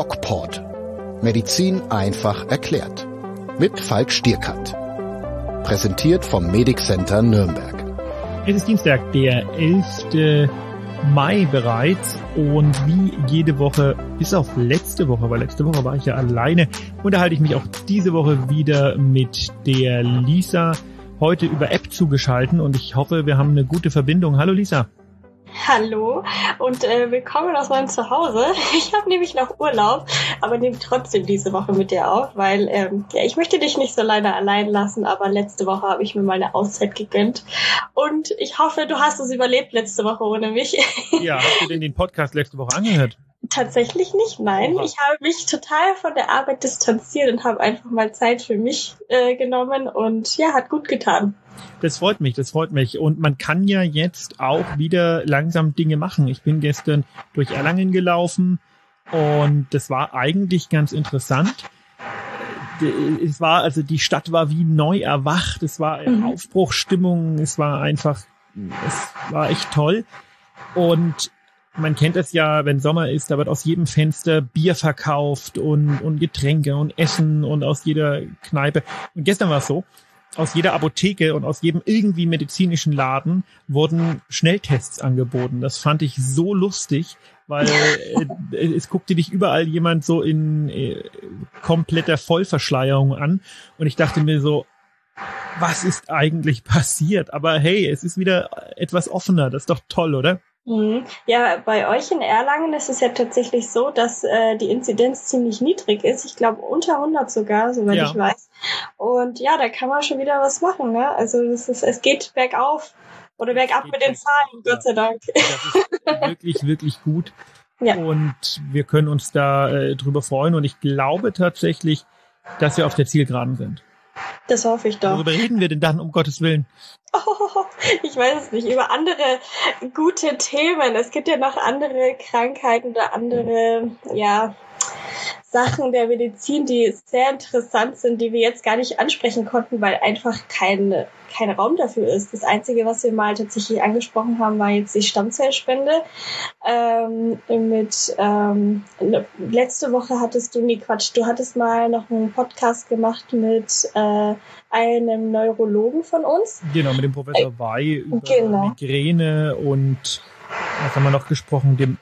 DocPort. Medizin einfach erklärt. Mit Falk Stierkant. Präsentiert vom Medic Center Nürnberg. Es ist Dienstag, der 11. Mai bereits und wie jede Woche, bis auf letzte Woche, weil letzte Woche war ich ja alleine, unterhalte ich mich auch diese Woche wieder mit der Lisa, heute über App zugeschalten und ich hoffe, wir haben eine gute Verbindung. Hallo Lisa. Hallo und äh, willkommen aus meinem Zuhause. Ich habe nämlich noch Urlaub, aber nehme trotzdem diese Woche mit dir auf, weil ähm, ja, ich möchte dich nicht so leider allein lassen, aber letzte Woche habe ich mir mal eine Auszeit gegönnt und ich hoffe, du hast es überlebt letzte Woche ohne mich. Ja, hast du denn den Podcast letzte Woche angehört? Tatsächlich nicht, nein. Oha. Ich habe mich total von der Arbeit distanziert und habe einfach mal Zeit für mich äh, genommen und ja, hat gut getan. Das freut mich, das freut mich. Und man kann ja jetzt auch wieder langsam Dinge machen. Ich bin gestern durch Erlangen gelaufen und das war eigentlich ganz interessant. Es war, also die Stadt war wie neu erwacht. Es war mhm. Aufbruchstimmung. Es war einfach, es war echt toll. Und man kennt es ja, wenn Sommer ist, da wird aus jedem Fenster Bier verkauft und, und Getränke und Essen und aus jeder Kneipe. Und gestern war es so, aus jeder Apotheke und aus jedem irgendwie medizinischen Laden wurden Schnelltests angeboten. Das fand ich so lustig, weil äh, es guckte dich überall jemand so in äh, kompletter Vollverschleierung an und ich dachte mir so, was ist eigentlich passiert? Aber hey, es ist wieder etwas offener. Das ist doch toll, oder? Mhm. Ja, bei euch in Erlangen ist es ja tatsächlich so, dass äh, die Inzidenz ziemlich niedrig ist. Ich glaube unter 100 sogar, soweit ja. ich weiß. Und ja, da kann man schon wieder was machen. Ne? Also das ist, es geht bergauf oder bergab mit den Zahlen, Gott sei Dank. Das ist wirklich, wirklich gut. Ja. Und wir können uns da äh, drüber freuen. Und ich glaube tatsächlich, dass wir auf der Zielgeraden sind. Das hoffe ich doch. Worüber reden wir denn dann, um Gottes Willen? Oh, ich weiß es nicht. Über andere gute Themen. Es gibt ja noch andere Krankheiten oder andere, ja, Sachen der Medizin, die sehr interessant sind, die wir jetzt gar nicht ansprechen konnten, weil einfach kein, kein Raum dafür ist. Das Einzige, was wir mal tatsächlich angesprochen haben, war jetzt die Stammzellspende. Ähm, mit ähm, letzte Woche hattest du, nee Quatsch, du hattest mal noch einen Podcast gemacht mit äh, einem Neurologen von uns. Genau, mit dem Professor äh, Wey über genau. Migräne und was haben wir noch gesprochen, dem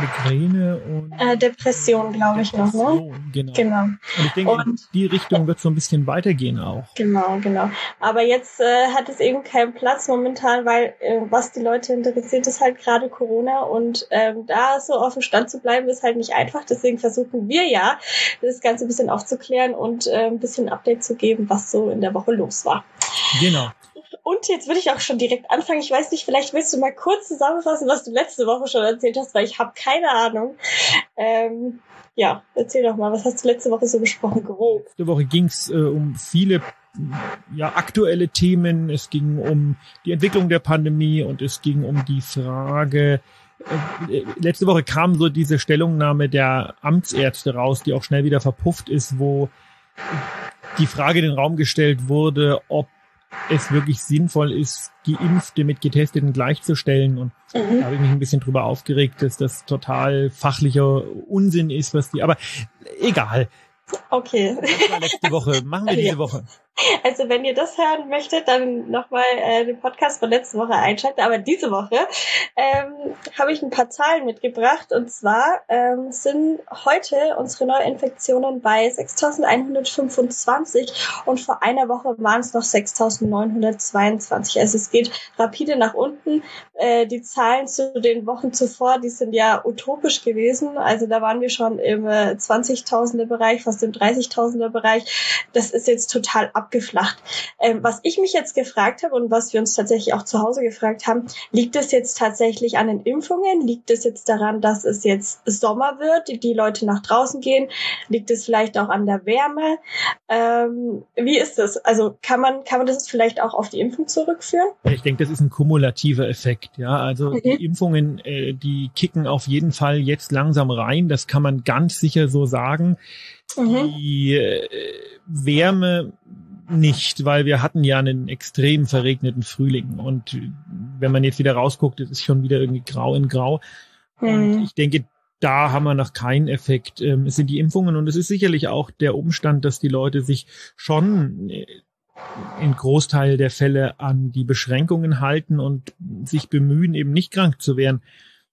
Migräne und äh, Depression, glaube ich noch, ne? Genau. genau. Und ich denke, und, in die Richtung wird so ein bisschen weitergehen auch. Genau, genau. Aber jetzt äh, hat es eben keinen Platz momentan, weil äh, was die Leute interessiert, ist halt gerade Corona und ähm, da so auf dem Stand zu bleiben, ist halt nicht einfach. Deswegen versuchen wir ja, das Ganze ein bisschen aufzuklären und äh, ein bisschen Update zu geben, was so in der Woche los war. Genau. Und jetzt würde ich auch schon direkt anfangen. Ich weiß nicht, vielleicht willst du mal kurz zusammenfassen, was du letzte Woche schon erzählt hast, weil ich habe keine Ahnung. Ähm, ja, erzähl doch mal, was hast du letzte Woche so besprochen, grob? Letzte Woche ging es äh, um viele ja, aktuelle Themen. Es ging um die Entwicklung der Pandemie und es ging um die Frage, äh, letzte Woche kam so diese Stellungnahme der Amtsärzte raus, die auch schnell wieder verpufft ist, wo die Frage in den Raum gestellt wurde, ob es wirklich sinnvoll ist, Geimpfte mit Getesteten gleichzustellen. Und mhm. da habe ich mich ein bisschen drüber aufgeregt, dass das total fachlicher Unsinn ist, was die, aber egal. Okay. Letzte Woche. Machen wir diese Woche. Also wenn ihr das hören möchtet, dann nochmal äh, den Podcast von letzte Woche einschalten. Aber diese Woche ähm, habe ich ein paar Zahlen mitgebracht. Und zwar ähm, sind heute unsere Neuinfektionen bei 6.125 und vor einer Woche waren es noch 6.922. Also es geht rapide nach unten. Äh, die Zahlen zu den Wochen zuvor, die sind ja utopisch gewesen. Also da waren wir schon im äh, 20.000er Bereich, fast im 30.000er Bereich. Das ist jetzt total ab abgeflacht. Ähm, was ich mich jetzt gefragt habe und was wir uns tatsächlich auch zu Hause gefragt haben, liegt es jetzt tatsächlich an den Impfungen? Liegt es jetzt daran, dass es jetzt Sommer wird, die, Leute nach draußen gehen? Liegt es vielleicht auch an der Wärme? Ähm, wie ist das? Also kann man, kann man das vielleicht auch auf die Impfung zurückführen? Ich denke, das ist ein kumulativer Effekt. Ja, also mhm. die Impfungen, äh, die kicken auf jeden Fall jetzt langsam rein. Das kann man ganz sicher so sagen. Mhm. Die äh, Wärme nicht, weil wir hatten ja einen extrem verregneten Frühling und wenn man jetzt wieder rausguckt, ist es schon wieder irgendwie grau in grau. Mhm. Und ich denke, da haben wir noch keinen Effekt. Ähm, es sind die Impfungen und es ist sicherlich auch der Umstand, dass die Leute sich schon äh, in Großteil der Fälle an die Beschränkungen halten und sich bemühen, eben nicht krank zu werden.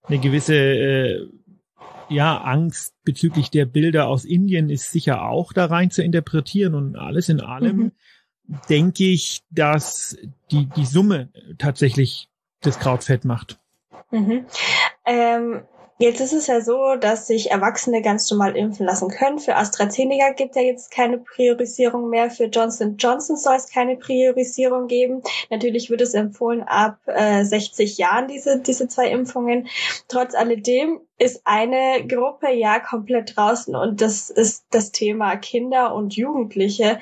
Eine gewisse äh, ja, Angst bezüglich der Bilder aus Indien ist sicher auch da rein zu interpretieren und alles in allem mhm. denke ich, dass die, die Summe tatsächlich das Krautfett macht. Mhm. Ähm, Jetzt ist es ja so, dass sich Erwachsene ganz normal impfen lassen können. Für AstraZeneca gibt es ja jetzt keine Priorisierung mehr. Für Johnson Johnson soll es keine Priorisierung geben. Natürlich wird es empfohlen ab äh, 60 Jahren diese, diese zwei Impfungen. Trotz alledem ist eine Gruppe ja komplett draußen und das ist das Thema Kinder und Jugendliche,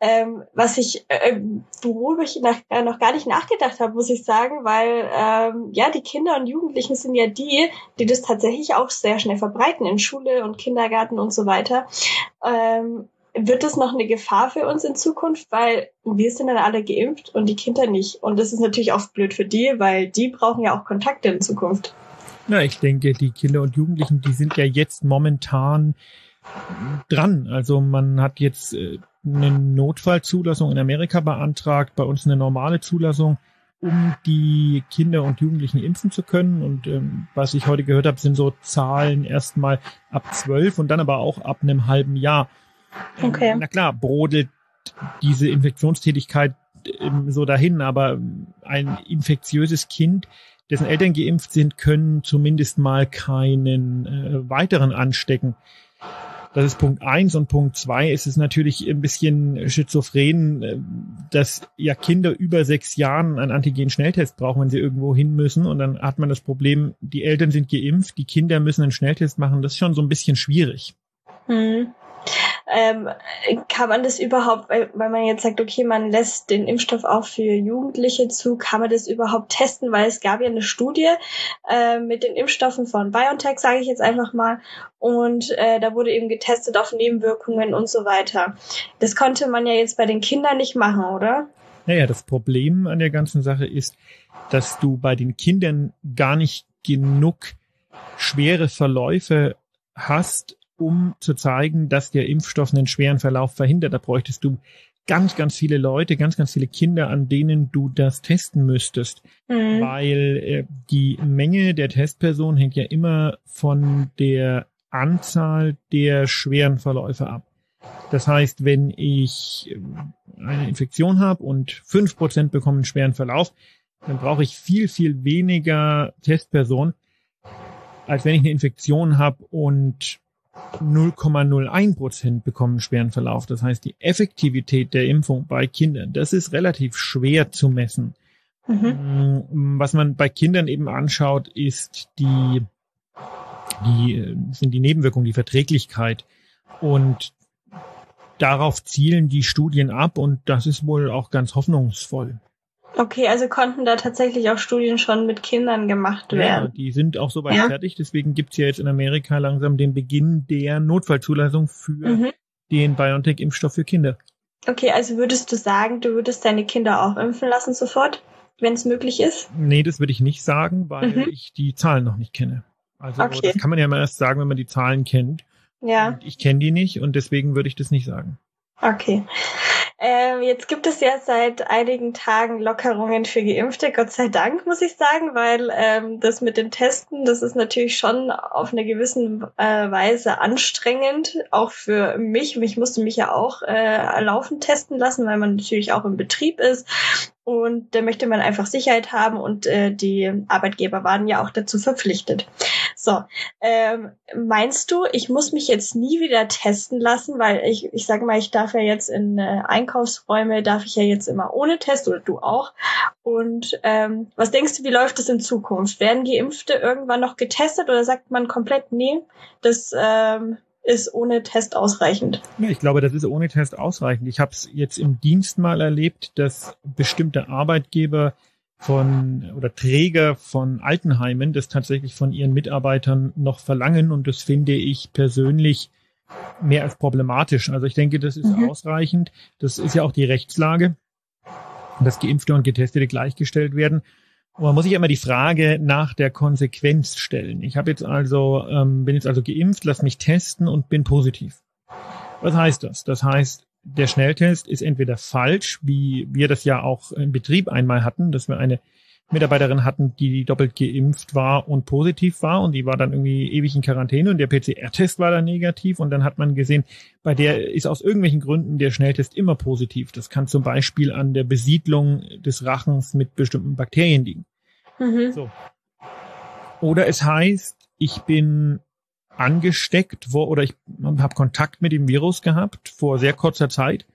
ähm, was ich, äh, worüber ich nach, äh, noch gar nicht nachgedacht habe, muss ich sagen, weil ähm, ja die Kinder und Jugendlichen sind ja die, die das tatsächlich auch sehr schnell verbreiten in Schule und Kindergarten und so weiter. Ähm, wird das noch eine Gefahr für uns in Zukunft, weil wir sind dann alle geimpft und die Kinder nicht. Und das ist natürlich auch blöd für die, weil die brauchen ja auch Kontakte in Zukunft. Na, ich denke, die Kinder und Jugendlichen, die sind ja jetzt momentan dran. Also man hat jetzt äh, eine Notfallzulassung in Amerika beantragt, bei uns eine normale Zulassung, um die Kinder und Jugendlichen impfen zu können. Und ähm, was ich heute gehört habe, sind so Zahlen erstmal ab zwölf und dann aber auch ab einem halben Jahr. Okay. Na klar, brodelt diese Infektionstätigkeit ähm, so dahin, aber ein infektiöses Kind dessen Eltern geimpft sind, können zumindest mal keinen äh, weiteren anstecken. Das ist Punkt eins und Punkt zwei ist es natürlich ein bisschen schizophren, äh, dass ja Kinder über sechs Jahren einen Antigen-Schnelltest brauchen, wenn sie irgendwo hin müssen. Und dann hat man das Problem, die Eltern sind geimpft, die Kinder müssen einen Schnelltest machen. Das ist schon so ein bisschen schwierig. Hm ähm, kann man das überhaupt, weil, man jetzt sagt, okay, man lässt den Impfstoff auch für Jugendliche zu, kann man das überhaupt testen? Weil es gab ja eine Studie äh, mit den Impfstoffen von BioNTech, sage ich jetzt einfach mal, und äh, da wurde eben getestet auf Nebenwirkungen und so weiter. Das konnte man ja jetzt bei den Kindern nicht machen, oder? Naja, das Problem an der ganzen Sache ist, dass du bei den Kindern gar nicht genug schwere Verläufe hast, um zu zeigen, dass der Impfstoff einen schweren Verlauf verhindert. Da bräuchtest du ganz, ganz viele Leute, ganz, ganz viele Kinder, an denen du das testen müsstest. Mhm. Weil äh, die Menge der Testpersonen hängt ja immer von der Anzahl der schweren Verläufe ab. Das heißt, wenn ich äh, eine Infektion habe und fünf Prozent bekommen einen schweren Verlauf, dann brauche ich viel, viel weniger Testpersonen, als wenn ich eine Infektion habe und 0,01 Prozent bekommen schweren Verlauf. Das heißt, die Effektivität der Impfung bei Kindern, das ist relativ schwer zu messen. Mhm. Mm, was man bei Kindern eben anschaut, ist die, die, sind die Nebenwirkungen, die Verträglichkeit. Und darauf zielen die Studien ab und das ist wohl auch ganz hoffnungsvoll. Okay, also konnten da tatsächlich auch Studien schon mit Kindern gemacht werden. Ja, die sind auch soweit ja. fertig. Deswegen gibt's ja jetzt in Amerika langsam den Beginn der Notfallzulassung für mhm. den BioNTech-Impfstoff für Kinder. Okay, also würdest du sagen, du würdest deine Kinder auch impfen lassen sofort, wenn es möglich ist? Nee, das würde ich nicht sagen, weil mhm. ich die Zahlen noch nicht kenne. Also okay. das kann man ja mal erst sagen, wenn man die Zahlen kennt. Ja. Und ich kenne die nicht und deswegen würde ich das nicht sagen. Okay. Ähm, jetzt gibt es ja seit einigen Tagen Lockerungen für Geimpfte, Gott sei Dank, muss ich sagen, weil ähm, das mit den Testen, das ist natürlich schon auf eine gewisse äh, Weise anstrengend, auch für mich. Ich musste mich ja auch äh, laufend testen lassen, weil man natürlich auch im Betrieb ist und da möchte man einfach Sicherheit haben und äh, die Arbeitgeber waren ja auch dazu verpflichtet. So, ähm, meinst du, ich muss mich jetzt nie wieder testen lassen, weil ich, ich sage mal, ich darf ja jetzt in äh, Einkaufsräume, darf ich ja jetzt immer ohne Test oder du auch. Und ähm, was denkst du, wie läuft es in Zukunft? Werden Geimpfte irgendwann noch getestet oder sagt man komplett, nee, das ähm, ist ohne Test ausreichend. Ja, ich glaube, das ist ohne Test ausreichend. Ich habe es jetzt im Dienst mal erlebt, dass bestimmte Arbeitgeber von oder Träger von Altenheimen das tatsächlich von ihren Mitarbeitern noch verlangen und das finde ich persönlich mehr als problematisch. Also ich denke, das ist mhm. ausreichend. Das ist ja auch die Rechtslage, dass Geimpfte und Getestete gleichgestellt werden. Man muss sich immer die Frage nach der Konsequenz stellen. Ich habe jetzt also, ähm, bin jetzt also geimpft, lass mich testen und bin positiv. Was heißt das? Das heißt, der Schnelltest ist entweder falsch, wie wir das ja auch im Betrieb einmal hatten, dass wir eine Mitarbeiterin hatten, die doppelt geimpft war und positiv war und die war dann irgendwie ewig in Quarantäne und der PCR-Test war dann negativ und dann hat man gesehen, bei der ist aus irgendwelchen Gründen der Schnelltest immer positiv. Das kann zum Beispiel an der Besiedlung des Rachens mit bestimmten Bakterien liegen. Mhm. So. Oder es heißt, ich bin angesteckt wo, oder ich habe Kontakt mit dem Virus gehabt vor sehr kurzer Zeit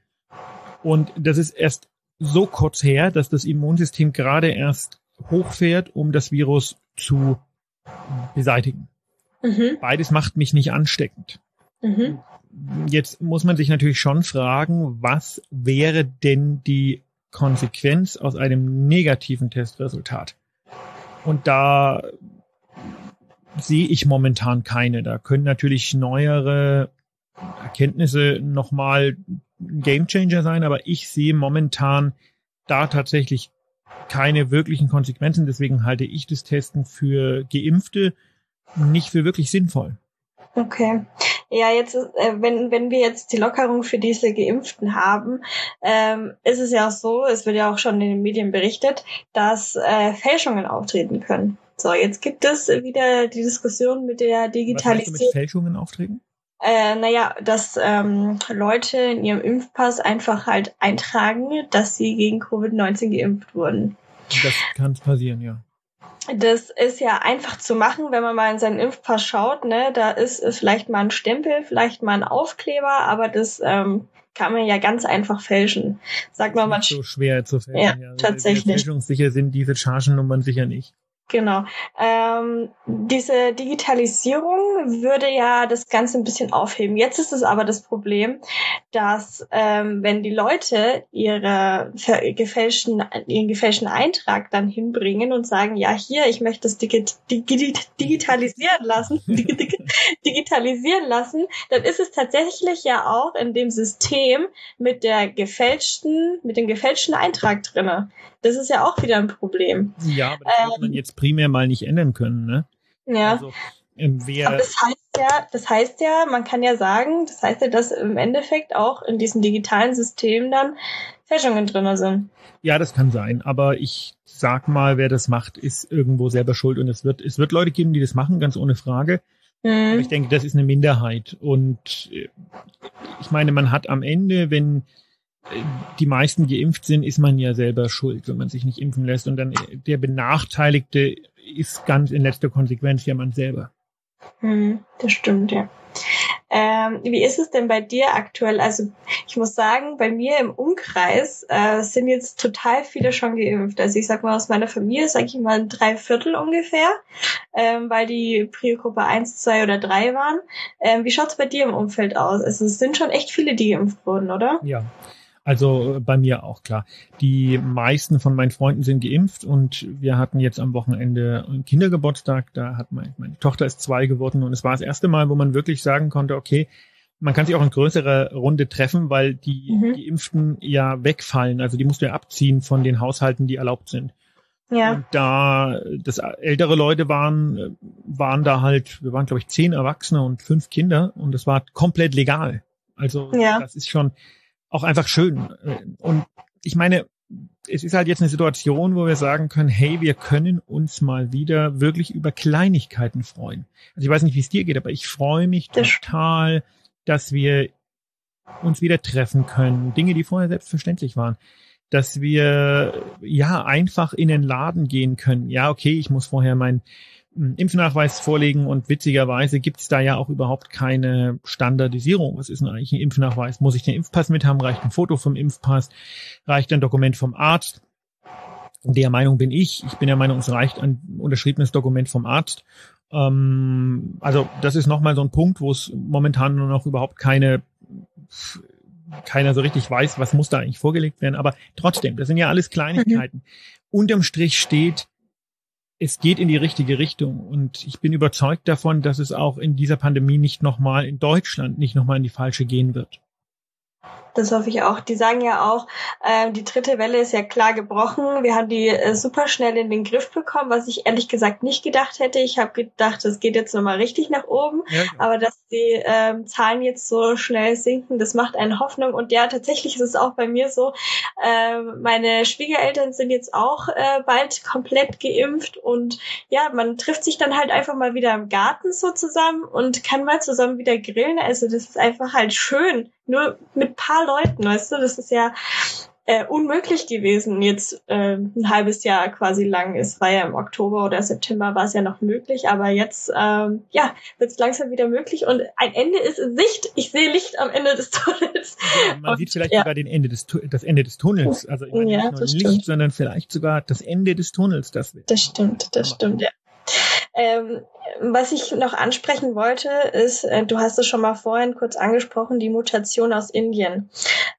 und das ist erst so kurz her, dass das Immunsystem gerade erst hochfährt, um das Virus zu beseitigen. Mhm. Beides macht mich nicht ansteckend. Mhm. Jetzt muss man sich natürlich schon fragen, was wäre denn die Konsequenz aus einem negativen Testresultat? Und da sehe ich momentan keine. Da können natürlich neuere Erkenntnisse nochmal ein Gamechanger sein, aber ich sehe momentan da tatsächlich keine wirklichen Konsequenzen. Deswegen halte ich das Testen für Geimpfte nicht für wirklich sinnvoll. Okay. Ja, jetzt, äh, wenn, wenn wir jetzt die Lockerung für diese Geimpften haben, ähm, ist es ja auch so, es wird ja auch schon in den Medien berichtet, dass äh, Fälschungen auftreten können. So, jetzt gibt es wieder die Diskussion mit der Digitalisierung. Was mit Fälschungen auftreten? Äh, naja, dass ähm, Leute in ihrem Impfpass einfach halt eintragen, dass sie gegen Covid-19 geimpft wurden. Das kann passieren, ja. Das ist ja einfach zu machen, wenn man mal in seinen Impfpass schaut. Ne? Da ist, ist vielleicht mal ein Stempel, vielleicht mal ein Aufkleber, aber das ähm, kann man ja ganz einfach fälschen. Sag mal, man so schwer zu fälschen. Ja, ja. Also tatsächlich. Fälschungssicher sind diese Chargennummern sicher nicht. Genau. Ähm, diese Digitalisierung würde ja das Ganze ein bisschen aufheben. Jetzt ist es aber das Problem, dass ähm, wenn die Leute ihre gefälschten, ihren gefälschten Eintrag dann hinbringen und sagen, ja hier, ich möchte das digi digi digitalisieren lassen, digitalisieren lassen, dann ist es tatsächlich ja auch in dem System mit der gefälschten, mit dem gefälschten Eintrag drinne. Das ist ja auch wieder ein Problem. Ja, aber das ähm, man jetzt primär mal nicht ändern können, ne? Ja. Also, ähm, wer aber das heißt ja, das heißt ja, man kann ja sagen, das heißt ja, dass im Endeffekt auch in diesem digitalen System dann Fälschungen drin sind. Ja, das kann sein, aber ich sag mal, wer das macht, ist irgendwo selber schuld und es wird, es wird Leute geben, die das machen, ganz ohne Frage. Mhm. Aber ich denke, das ist eine Minderheit und äh, ich meine, man hat am Ende, wenn die meisten geimpft sind, ist man ja selber schuld, wenn man sich nicht impfen lässt. Und dann der Benachteiligte ist ganz in letzter Konsequenz ja man selber. Hm, das stimmt, ja. Ähm, wie ist es denn bei dir aktuell? Also ich muss sagen, bei mir im Umkreis äh, sind jetzt total viele schon geimpft. Also ich sag mal aus meiner Familie, sage ich mal drei Viertel ungefähr, ähm, weil die Prio-Gruppe 1, 2 oder 3 waren. Ähm, wie schaut's bei dir im Umfeld aus? Also es sind schon echt viele, die geimpft wurden, oder? Ja, also äh, bei mir auch klar. Die meisten von meinen Freunden sind geimpft und wir hatten jetzt am Wochenende einen Kindergeburtstag. Da hat mein, meine Tochter ist zwei geworden und es war das erste Mal, wo man wirklich sagen konnte, okay, man kann sich auch in größere Runde treffen, weil die mhm. Geimpften ja wegfallen. Also die musst du ja abziehen von den Haushalten, die erlaubt sind. Ja. Und da das ältere Leute waren, waren da halt, wir waren glaube ich zehn Erwachsene und fünf Kinder und das war komplett legal. Also ja. das ist schon, auch einfach schön. Und ich meine, es ist halt jetzt eine Situation, wo wir sagen können, hey, wir können uns mal wieder wirklich über Kleinigkeiten freuen. Also ich weiß nicht, wie es dir geht, aber ich freue mich total, dass wir uns wieder treffen können. Dinge, die vorher selbstverständlich waren. Dass wir ja einfach in den Laden gehen können. Ja, okay, ich muss vorher mein Impfnachweis vorlegen und witzigerweise gibt es da ja auch überhaupt keine Standardisierung. Was ist denn eigentlich ein Impfnachweis? Muss ich den Impfpass mit haben? Reicht ein Foto vom Impfpass? Reicht ein Dokument vom Arzt? Der Meinung bin ich. Ich bin der Meinung, es reicht ein unterschriebenes Dokument vom Arzt. Ähm, also das ist nochmal so ein Punkt, wo es momentan nur noch überhaupt keine keiner so richtig weiß, was muss da eigentlich vorgelegt werden. Aber trotzdem, das sind ja alles Kleinigkeiten. Mhm. Unterm Strich steht, es geht in die richtige Richtung und ich bin überzeugt davon, dass es auch in dieser Pandemie nicht nochmal in Deutschland nicht nochmal in die falsche gehen wird. Das hoffe ich auch. Die sagen ja auch, äh, die dritte Welle ist ja klar gebrochen. Wir haben die äh, super schnell in den Griff bekommen, was ich ehrlich gesagt nicht gedacht hätte. Ich habe gedacht, es geht jetzt nochmal richtig nach oben. Ja. Aber dass die äh, Zahlen jetzt so schnell sinken, das macht einen Hoffnung. Und ja, tatsächlich ist es auch bei mir so. Äh, meine Schwiegereltern sind jetzt auch äh, bald komplett geimpft. Und ja, man trifft sich dann halt einfach mal wieder im Garten so zusammen und kann mal zusammen wieder grillen. Also das ist einfach halt schön nur mit paar Leuten, weißt du, das ist ja äh, unmöglich gewesen jetzt äh, ein halbes Jahr quasi lang. Es war ja im Oktober oder September war es ja noch möglich, aber jetzt ähm, ja wird es langsam wieder möglich und ein Ende ist in Sicht. Ich sehe Licht am Ende des Tunnels. Ja, man und, sieht vielleicht ja. sogar den Ende des das Ende des Tunnels, also ich meine, ja, nicht nur Licht, stimmt. sondern vielleicht sogar das Ende des Tunnels. Das, wird das stimmt, das stimmt. Ja. Ähm, was ich noch ansprechen wollte, ist, äh, du hast es schon mal vorhin kurz angesprochen, die Mutation aus Indien.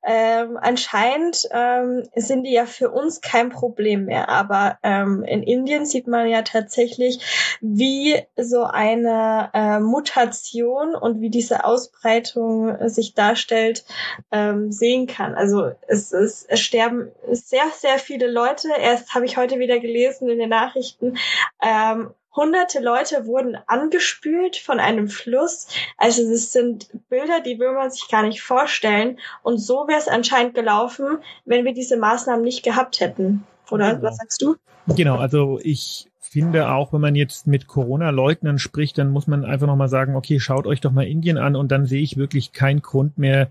Ähm, anscheinend ähm, sind die ja für uns kein Problem mehr, aber ähm, in Indien sieht man ja tatsächlich, wie so eine äh, Mutation und wie diese Ausbreitung sich darstellt, ähm, sehen kann. Also es, es, es sterben sehr, sehr viele Leute. Erst habe ich heute wieder gelesen in den Nachrichten, ähm, Hunderte Leute wurden angespült von einem Fluss. Also das sind Bilder, die will man sich gar nicht vorstellen. Und so wäre es anscheinend gelaufen, wenn wir diese Maßnahmen nicht gehabt hätten. Oder genau. was sagst du? Genau, also ich finde auch, wenn man jetzt mit Corona-Leugnern spricht, dann muss man einfach nochmal sagen, okay, schaut euch doch mal Indien an und dann sehe ich wirklich keinen Grund mehr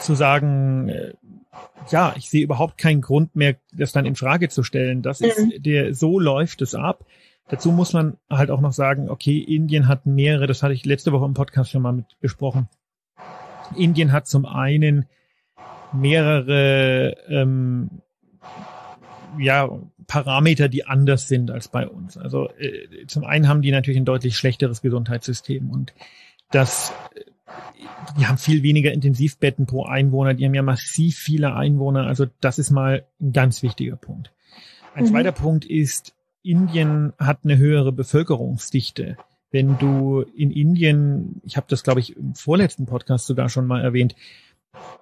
zu sagen, äh, ja, ich sehe überhaupt keinen Grund mehr, das dann in Frage zu stellen. Das ist mhm. der, so läuft es ab. Dazu muss man halt auch noch sagen, okay, Indien hat mehrere, das hatte ich letzte Woche im Podcast schon mal mit besprochen. Indien hat zum einen mehrere ähm, ja, Parameter, die anders sind als bei uns. Also äh, zum einen haben die natürlich ein deutlich schlechteres Gesundheitssystem und das die haben viel weniger Intensivbetten pro Einwohner, die haben ja massiv viele Einwohner, also das ist mal ein ganz wichtiger Punkt. Ein mhm. zweiter Punkt ist, Indien hat eine höhere Bevölkerungsdichte. Wenn du in Indien, ich habe das glaube ich im vorletzten Podcast sogar schon mal erwähnt,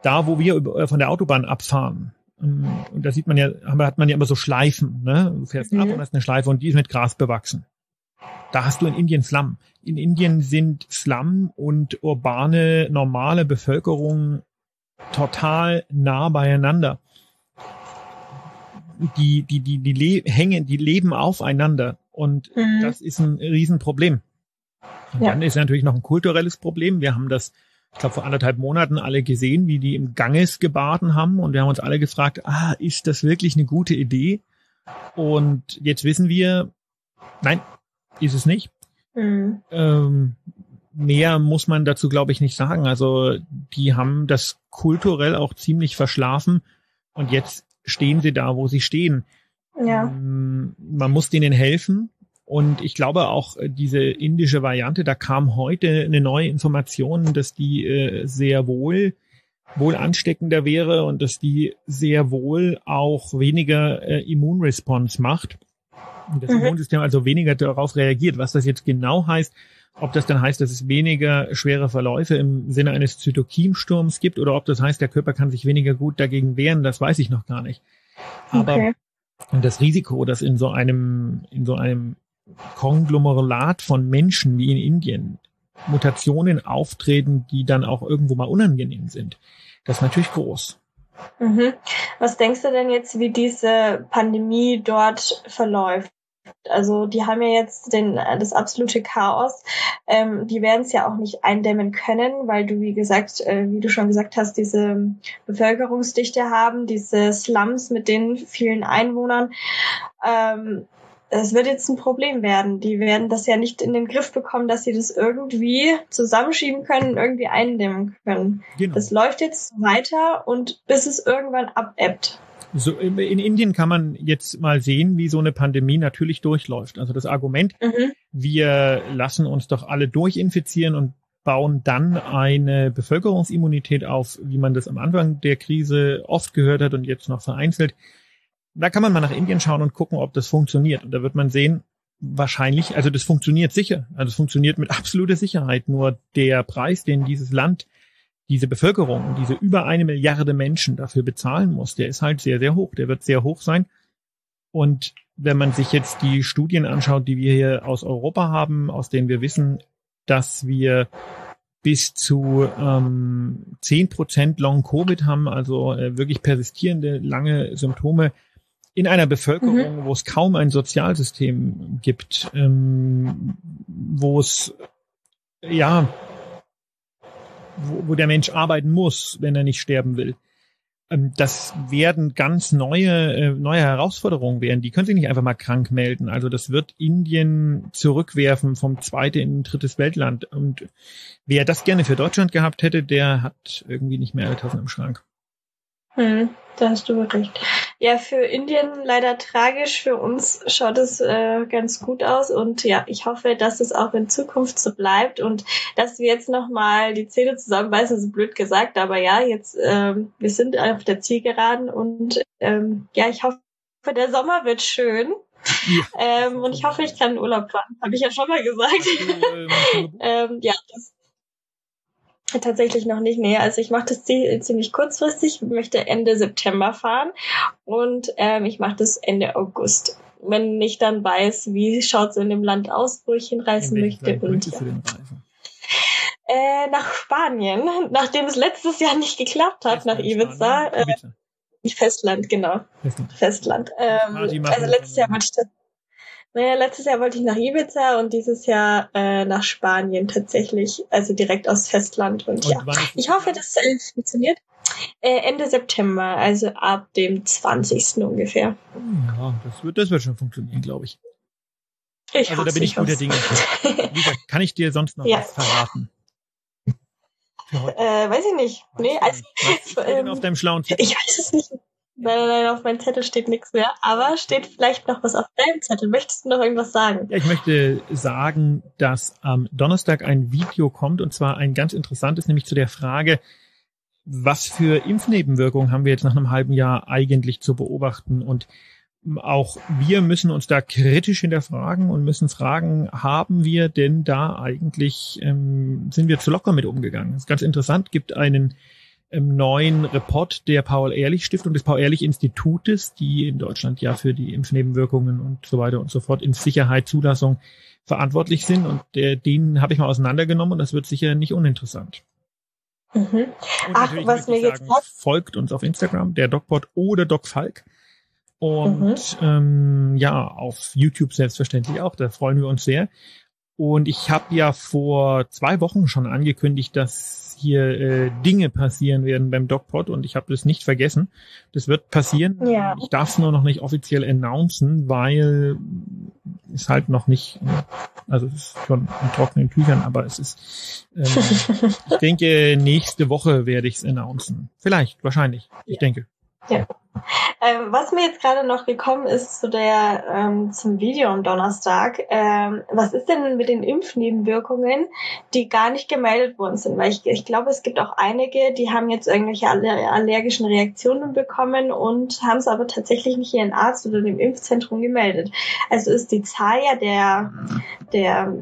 da wo wir äh, von der Autobahn abfahren, ähm, und da sieht man ja, hat man ja immer so Schleifen, ne? Du fährst mhm. ab und hast eine Schleife und die ist mit Gras bewachsen. Da hast du in Indien Slum. In Indien sind Slum und urbane, normale Bevölkerung total nah beieinander die, die, die, die le hängen, die leben aufeinander. Und mhm. das ist ein Riesenproblem. Und ja. dann ist natürlich noch ein kulturelles Problem. Wir haben das, ich glaube, vor anderthalb Monaten alle gesehen, wie die im Ganges gebaden haben. Und wir haben uns alle gefragt, ah, ist das wirklich eine gute Idee? Und jetzt wissen wir, nein, ist es nicht. Mhm. Ähm, mehr muss man dazu, glaube ich, nicht sagen. Also die haben das kulturell auch ziemlich verschlafen. Und jetzt stehen sie da, wo sie stehen. Ja. Ähm, man muss denen helfen. Und ich glaube auch äh, diese indische Variante, da kam heute eine neue Information, dass die äh, sehr wohl wohl ansteckender wäre und dass die sehr wohl auch weniger äh, Immunresponse macht. Und das mhm. Immunsystem also weniger darauf reagiert. Was das jetzt genau heißt, ob das dann heißt, dass es weniger schwere Verläufe im Sinne eines Zytokinsturms gibt oder ob das heißt, der Körper kann sich weniger gut dagegen wehren, das weiß ich noch gar nicht. Aber okay. das Risiko, dass in so einem, in so einem Konglomerat von Menschen wie in Indien Mutationen auftreten, die dann auch irgendwo mal unangenehm sind, das ist natürlich groß. Mhm. Was denkst du denn jetzt, wie diese Pandemie dort verläuft? Also die haben ja jetzt den, das absolute Chaos. Ähm, die werden es ja auch nicht eindämmen können, weil du, wie gesagt, äh, wie du schon gesagt hast, diese Bevölkerungsdichte haben, diese Slums mit den vielen Einwohnern. Ähm, es wird jetzt ein Problem werden. Die werden das ja nicht in den Griff bekommen, dass sie das irgendwie zusammenschieben können, irgendwie eindämmen können. Genau. Das läuft jetzt weiter und bis es irgendwann abebbt. So, in Indien kann man jetzt mal sehen, wie so eine Pandemie natürlich durchläuft. Also das Argument, mhm. wir lassen uns doch alle durchinfizieren und bauen dann eine Bevölkerungsimmunität auf, wie man das am Anfang der Krise oft gehört hat und jetzt noch vereinzelt. Da kann man mal nach Indien schauen und gucken, ob das funktioniert. Und da wird man sehen, wahrscheinlich, also das funktioniert sicher. Also es funktioniert mit absoluter Sicherheit. Nur der Preis, den dieses Land diese Bevölkerung, diese über eine Milliarde Menschen dafür bezahlen muss, der ist halt sehr, sehr hoch. Der wird sehr hoch sein. Und wenn man sich jetzt die Studien anschaut, die wir hier aus Europa haben, aus denen wir wissen, dass wir bis zu ähm, 10% Long-Covid haben, also äh, wirklich persistierende lange Symptome in einer Bevölkerung, mhm. wo es kaum ein Sozialsystem gibt, ähm, wo es ja wo, wo der Mensch arbeiten muss, wenn er nicht sterben will. Ähm, das werden ganz neue, äh, neue Herausforderungen werden. Die können sich nicht einfach mal krank melden. Also das wird Indien zurückwerfen vom zweite in ein drittes Weltland. Und wer das gerne für Deutschland gehabt hätte, der hat irgendwie nicht mehr Tassen im Schrank. Hm, da hast du recht. Ja, für Indien leider tragisch. Für uns schaut es äh, ganz gut aus. Und ja, ich hoffe, dass es auch in Zukunft so bleibt und dass wir jetzt nochmal die Zähne zusammenbeißen, so blöd gesagt. Aber ja, jetzt, ähm, wir sind auf der Zielgeraden und ähm, ja, ich hoffe, der Sommer wird schön. Ja. Ähm, und ich hoffe, ich kann Urlaub fahren. Habe ich ja schon mal gesagt. ähm, ja, das, Tatsächlich noch nicht, nee. Also ich mache das ziemlich kurzfristig, möchte Ende September fahren und ähm, ich mache das Ende August. Wenn ich dann weiß, wie schaut's in dem Land aus, wo ich hinreisen möchte. Und, ja. äh, nach Spanien, nachdem es letztes Jahr nicht geklappt hat, Festland, nach Ibiza. Äh, Festland, genau. Festland. Festland. Ähm, also letztes Jahr wollte ich das naja, letztes Jahr wollte ich nach Ibiza und dieses Jahr äh, nach Spanien tatsächlich, also direkt aus Festland. Und, und ja, ich hoffe, dass es funktioniert. Äh, Ende September, also ab dem 20. ungefähr. Ja, das wird, das wird schon funktionieren, glaube ich. ich. Also da bin ich guter Dinge. Lisa, kann ich dir sonst noch ja. was verraten? Äh, weiß ich nicht. Nee, also, was ähm, auf deinem schlauen Ich weiß es nicht. Nein, nein, auf meinem Zettel steht nichts mehr. Aber steht vielleicht noch was auf deinem Zettel. Möchtest du noch irgendwas sagen? Ja, ich möchte sagen, dass am Donnerstag ein Video kommt und zwar ein ganz interessantes, nämlich zu der Frage, was für Impfnebenwirkungen haben wir jetzt nach einem halben Jahr eigentlich zu beobachten? Und auch wir müssen uns da kritisch hinterfragen und müssen fragen, haben wir denn da eigentlich, ähm, sind wir zu locker mit umgegangen? Das ist ganz interessant, gibt einen im neuen Report der Paul-Ehrlich-Stiftung, des Paul-Ehrlich-Institutes, die in Deutschland ja für die Impfnebenwirkungen und so weiter und so fort in Sicherheit, Zulassung verantwortlich sind. Und der, den habe ich mal auseinandergenommen und das wird sicher nicht uninteressant. Mhm. Ach, was mir jetzt sagen, folgt uns auf Instagram, der DocPod oder DocFalk. Und mhm. ähm, ja, auf YouTube selbstverständlich auch, da freuen wir uns sehr. Und ich habe ja vor zwei Wochen schon angekündigt, dass hier äh, Dinge passieren werden beim DocPod und ich habe das nicht vergessen. Das wird passieren. Ja. Ich darf es nur noch nicht offiziell announcen, weil es halt noch nicht, also es ist schon in trockenen Tüchern, aber es ist, ähm, ich denke, nächste Woche werde ich es announcen. Vielleicht, wahrscheinlich. Ich ja. denke. Ja. Ähm, was mir jetzt gerade noch gekommen ist zu der ähm, zum Video am Donnerstag, ähm, was ist denn mit den Impfnebenwirkungen, die gar nicht gemeldet worden sind? Weil ich, ich glaube, es gibt auch einige, die haben jetzt irgendwelche allergischen Reaktionen bekommen und haben es aber tatsächlich nicht ihren Arzt oder dem Impfzentrum gemeldet. Also ist die Zahl ja der der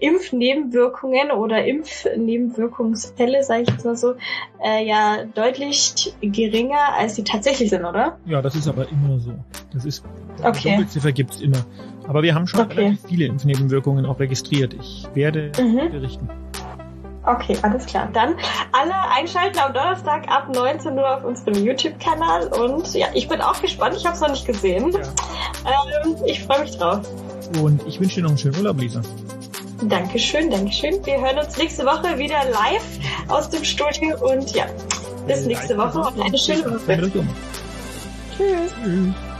Impfnebenwirkungen oder Impfnebenwirkungsfälle, sage ich jetzt mal so, äh, ja deutlich geringer als sie tatsächlich sind, oder? Ja, das ist aber immer so. Das ist, okay. Dunkelziffer gibt's immer. Aber wir haben schon okay. relativ viele Impfnebenwirkungen auch registriert. Ich werde mhm. berichten. Okay, alles klar. Dann alle einschalten am Donnerstag ab 19 Uhr auf unserem YouTube-Kanal. Und ja, ich bin auch gespannt. Ich habe es noch nicht gesehen. Ja. Ähm, ich freue mich drauf. Und ich wünsche dir noch einen schönen Urlaub, Lisa. Dankeschön, Dankeschön. Wir hören uns nächste Woche wieder live aus dem Studio. Und ja, bis nächste Woche und eine schöne Woche. Cheers. Cheers.